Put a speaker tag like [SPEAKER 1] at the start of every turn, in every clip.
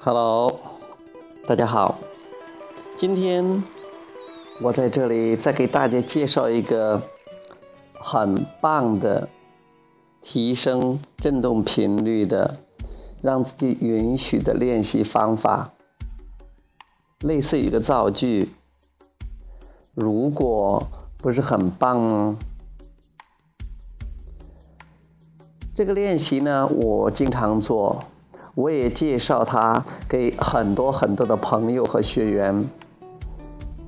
[SPEAKER 1] Hello，大家好。今天我在这里再给大家介绍一个很棒的提升振动频率的、让自己允许的练习方法，类似于一个造句。如果不是很棒，这个练习呢，我经常做。我也介绍它给很多很多的朋友和学员。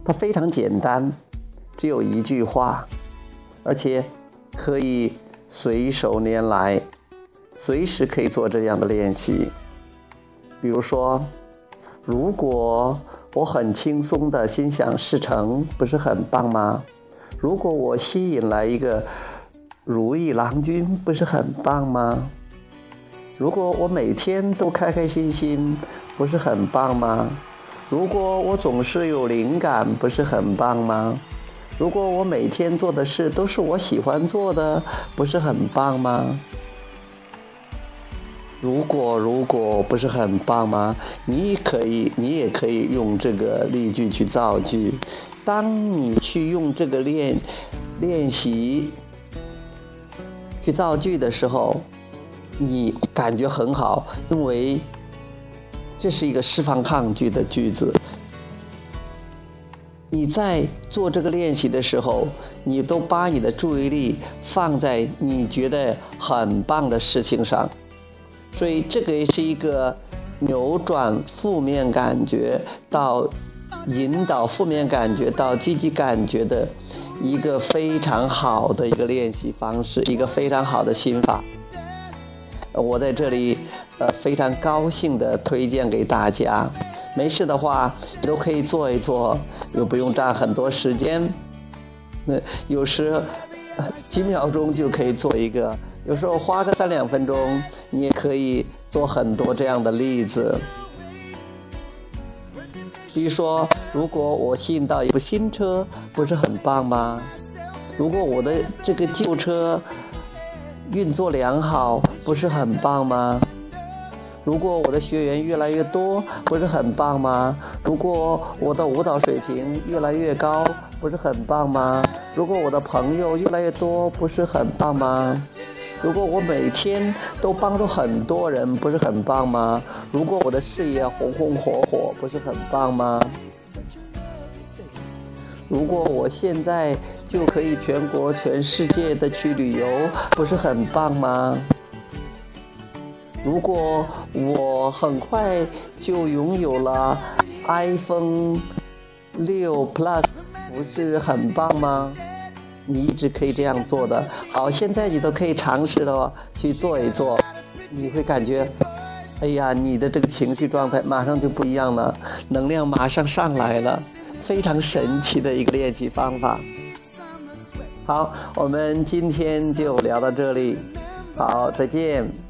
[SPEAKER 1] 它非常简单，只有一句话，而且可以随手拈来，随时可以做这样的练习。比如说，如果我很轻松的心想事成，不是很棒吗？如果我吸引来一个如意郎君，不是很棒吗？如果我每天都开开心心，不是很棒吗？如果我总是有灵感，不是很棒吗？如果我每天做的事都是我喜欢做的，不是很棒吗？如果如果不是很棒吗？你可以，你也可以用这个例句去造句。当你去用这个练练习去造句的时候。你感觉很好，因为这是一个释放抗拒的句子。你在做这个练习的时候，你都把你的注意力放在你觉得很棒的事情上，所以这个也是一个扭转负面感觉到引导负面感觉到积极感觉的一个非常好的一个练习方式，一个非常好的心法。我在这里，呃，非常高兴的推荐给大家。没事的话，你都可以做一做，又不用占很多时间。那有时几秒钟就可以做一个，有时候花个三两分钟，你也可以做很多这样的例子。比如说，如果我吸引到一部新车，不是很棒吗？如果我的这个旧车，运作良好，不是很棒吗？如果我的学员越来越多，不是很棒吗？如果我的舞蹈水平越来越高，不是很棒吗？如果我的朋友越来越多，不是很棒吗？如果我每天都帮助很多人，不是很棒吗？如果我的事业红红火火，不是很棒吗？如果我现在就可以全国、全世界的去旅游，不是很棒吗？如果我很快就拥有了 iPhone 六 Plus，不是很棒吗？你一直可以这样做的。好，现在你都可以尝试了，去做一做，你会感觉，哎呀，你的这个情绪状态马上就不一样了，能量马上上来了。非常神奇的一个练习方法。好，我们今天就聊到这里。好，再见。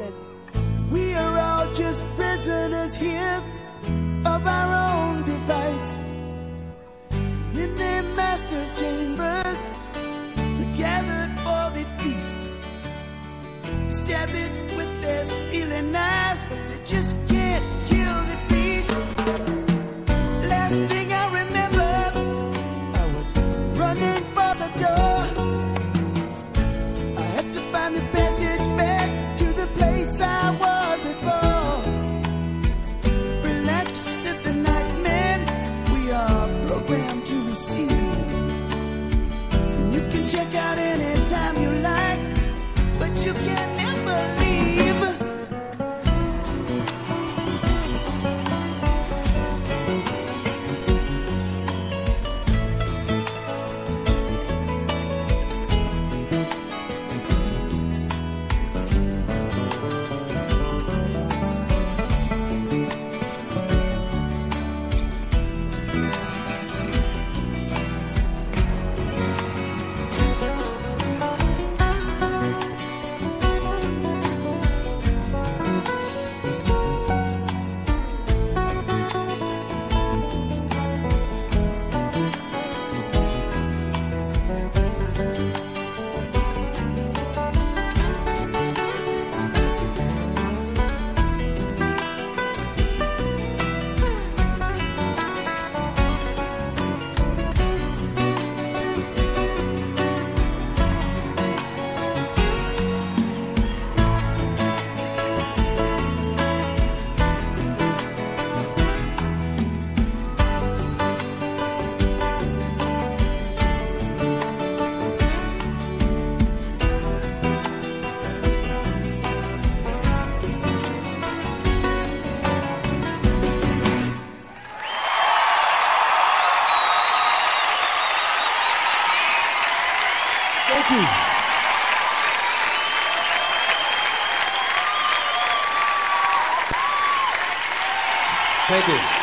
[SPEAKER 2] said, We are all just prisoners here of
[SPEAKER 3] our own device in their master's chambers. check out any Thank you.